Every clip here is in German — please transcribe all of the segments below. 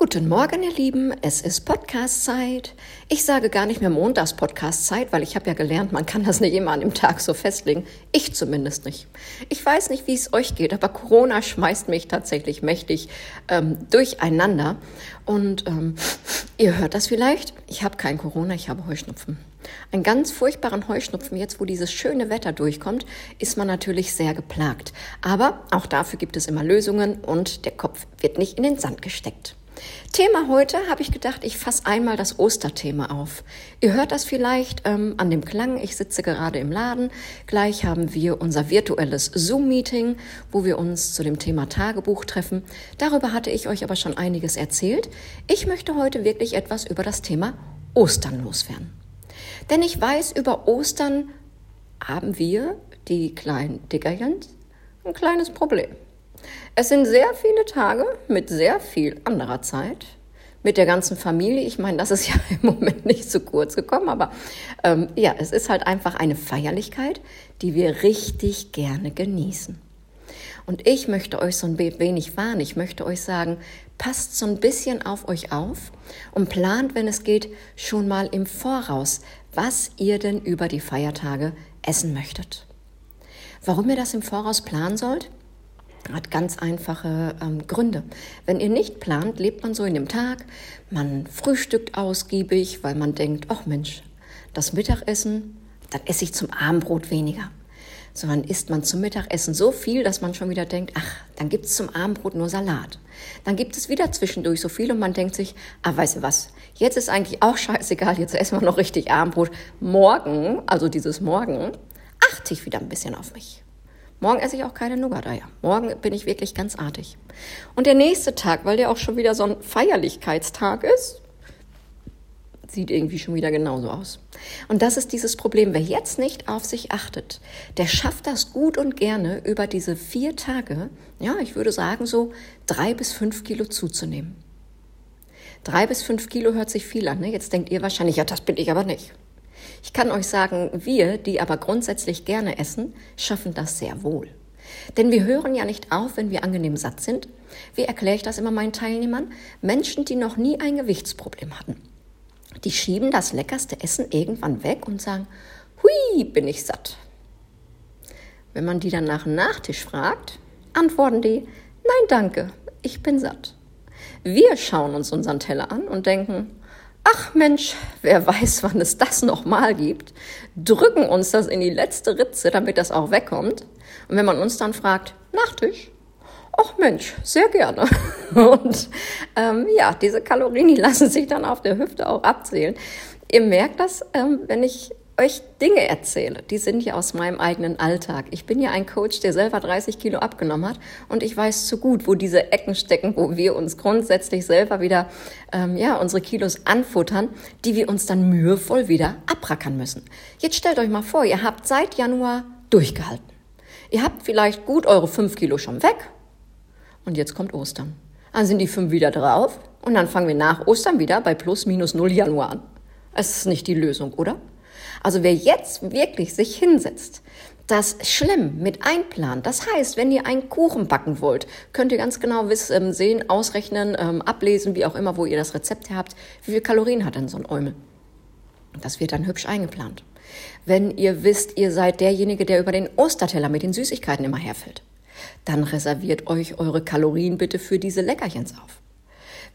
Guten Morgen, ihr Lieben. Es ist Podcast-Zeit. Ich sage gar nicht mehr Montags-Podcast-Zeit, weil ich habe ja gelernt, man kann das nicht immer an dem Tag so festlegen. Ich zumindest nicht. Ich weiß nicht, wie es euch geht, aber Corona schmeißt mich tatsächlich mächtig ähm, durcheinander. Und ähm, ihr hört das vielleicht. Ich habe kein Corona, ich habe Heuschnupfen. Einen ganz furchtbaren Heuschnupfen, jetzt wo dieses schöne Wetter durchkommt, ist man natürlich sehr geplagt. Aber auch dafür gibt es immer Lösungen und der Kopf wird nicht in den Sand gesteckt. Thema heute habe ich gedacht, ich fasse einmal das Osterthema auf. Ihr hört das vielleicht ähm, an dem Klang. Ich sitze gerade im Laden. Gleich haben wir unser virtuelles Zoom-Meeting, wo wir uns zu dem Thema Tagebuch treffen. Darüber hatte ich euch aber schon einiges erzählt. Ich möchte heute wirklich etwas über das Thema Ostern loswerden. Denn ich weiß, über Ostern haben wir, die kleinen Dickerchens, ein kleines Problem. Es sind sehr viele Tage mit sehr viel anderer Zeit. Mit der ganzen Familie. Ich meine, das ist ja im Moment nicht zu kurz gekommen, aber ähm, ja, es ist halt einfach eine Feierlichkeit, die wir richtig gerne genießen. Und ich möchte euch so ein wenig warnen. Ich möchte euch sagen, passt so ein bisschen auf euch auf und plant, wenn es geht, schon mal im Voraus, was ihr denn über die Feiertage essen möchtet. Warum ihr das im Voraus planen sollt? Hat ganz einfache ähm, Gründe. Wenn ihr nicht plant, lebt man so in dem Tag, man frühstückt ausgiebig, weil man denkt, ach Mensch, das Mittagessen, dann esse ich zum Abendbrot weniger. Sondern isst man zum Mittagessen so viel, dass man schon wieder denkt, ach, dann gibt es zum Abendbrot nur Salat. Dann gibt es wieder zwischendurch so viel und man denkt sich, ah, weißt du was, jetzt ist eigentlich auch scheißegal, jetzt essen wir noch richtig Abendbrot. Morgen, also dieses Morgen, achte ich wieder ein bisschen auf mich. Morgen esse ich auch keine Nougat-Eier. Morgen bin ich wirklich ganz artig. Und der nächste Tag, weil der auch schon wieder so ein Feierlichkeitstag ist, sieht irgendwie schon wieder genauso aus. Und das ist dieses Problem. Wer jetzt nicht auf sich achtet, der schafft das gut und gerne über diese vier Tage, ja, ich würde sagen so drei bis fünf Kilo zuzunehmen. Drei bis fünf Kilo hört sich viel an. Ne? Jetzt denkt ihr wahrscheinlich, ja, das bin ich aber nicht. Ich kann euch sagen, wir, die aber grundsätzlich gerne essen, schaffen das sehr wohl. Denn wir hören ja nicht auf, wenn wir angenehm satt sind. Wie erkläre ich das immer meinen Teilnehmern? Menschen, die noch nie ein Gewichtsproblem hatten. Die schieben das leckerste Essen irgendwann weg und sagen, hui, bin ich satt. Wenn man die dann nach dem Nachtisch fragt, antworten die, nein, danke, ich bin satt. Wir schauen uns unseren Teller an und denken, ach Mensch, wer weiß, wann es das nochmal gibt, drücken uns das in die letzte Ritze, damit das auch wegkommt. Und wenn man uns dann fragt, Nachtisch? Ach Mensch, sehr gerne. Und ähm, ja, diese Kalorien, die lassen sich dann auf der Hüfte auch abzählen. Ihr merkt das, ähm, wenn ich euch Dinge erzähle, die sind ja aus meinem eigenen Alltag. Ich bin ja ein Coach, der selber 30 Kilo abgenommen hat und ich weiß zu gut, wo diese Ecken stecken, wo wir uns grundsätzlich selber wieder, ähm, ja, unsere Kilos anfuttern, die wir uns dann mühevoll wieder abrackern müssen. Jetzt stellt euch mal vor, ihr habt seit Januar durchgehalten. Ihr habt vielleicht gut eure 5 Kilo schon weg und jetzt kommt Ostern. Dann sind die 5 wieder drauf und dann fangen wir nach Ostern wieder bei plus minus 0 Januar an. Es ist nicht die Lösung, oder? Also wer jetzt wirklich sich hinsetzt, das schlimm mit einplant. Das heißt, wenn ihr einen Kuchen backen wollt, könnt ihr ganz genau wissen, ähm, sehen, ausrechnen, ähm, ablesen, wie auch immer, wo ihr das Rezept habt, wie viel Kalorien hat denn so ein Eumel. Das wird dann hübsch eingeplant. Wenn ihr wisst, ihr seid derjenige, der über den Osterteller mit den Süßigkeiten immer herfällt, dann reserviert euch eure Kalorien bitte für diese Leckerchens auf.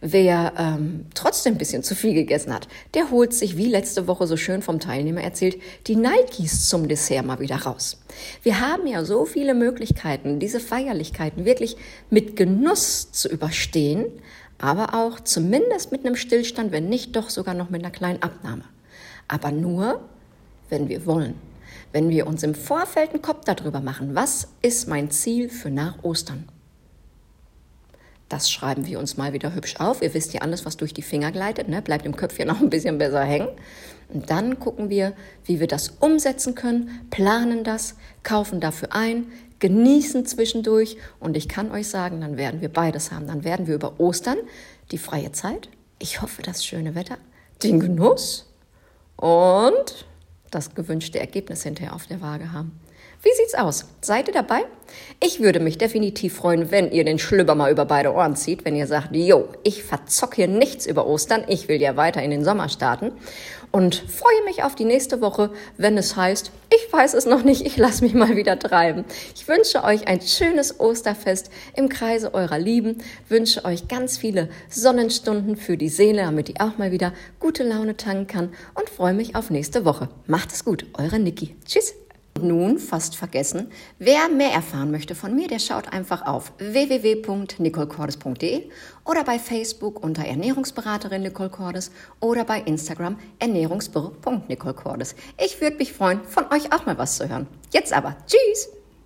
Wer ähm, trotzdem ein bisschen zu viel gegessen hat, der holt sich, wie letzte Woche so schön vom Teilnehmer erzählt, die Nikes zum Dessert mal wieder raus. Wir haben ja so viele Möglichkeiten, diese Feierlichkeiten wirklich mit Genuss zu überstehen, aber auch zumindest mit einem Stillstand, wenn nicht doch sogar noch mit einer kleinen Abnahme. Aber nur, wenn wir wollen. Wenn wir uns im Vorfeld einen Kopf darüber machen, was ist mein Ziel für nach Ostern? Das schreiben wir uns mal wieder hübsch auf. Ihr wisst ja alles, was durch die Finger gleitet, ne? bleibt im Köpfchen noch ein bisschen besser hängen. Und dann gucken wir, wie wir das umsetzen können, planen das, kaufen dafür ein, genießen zwischendurch. Und ich kann euch sagen, dann werden wir beides haben. Dann werden wir über Ostern die freie Zeit, ich hoffe das schöne Wetter, den Genuss und das gewünschte Ergebnis hinterher auf der Waage haben. Wie sieht's aus? Seid ihr dabei? Ich würde mich definitiv freuen, wenn ihr den Schlüpper mal über beide Ohren zieht, wenn ihr sagt, jo, ich verzock hier nichts über Ostern, ich will ja weiter in den Sommer starten und freue mich auf die nächste Woche, wenn es heißt, ich weiß es noch nicht, ich lasse mich mal wieder treiben. Ich wünsche euch ein schönes Osterfest im Kreise eurer Lieben, wünsche euch ganz viele Sonnenstunden für die Seele, damit die auch mal wieder gute Laune tanken kann und freue mich auf nächste Woche. Macht es gut, eure Niki. Tschüss. Nun, fast vergessen, wer mehr erfahren möchte von mir, der schaut einfach auf www.nicolecordes.de oder bei Facebook unter Ernährungsberaterin Nicole Cordes oder bei Instagram ernährungsbüro.nicolecordes. Ich würde mich freuen, von euch auch mal was zu hören. Jetzt aber, tschüss!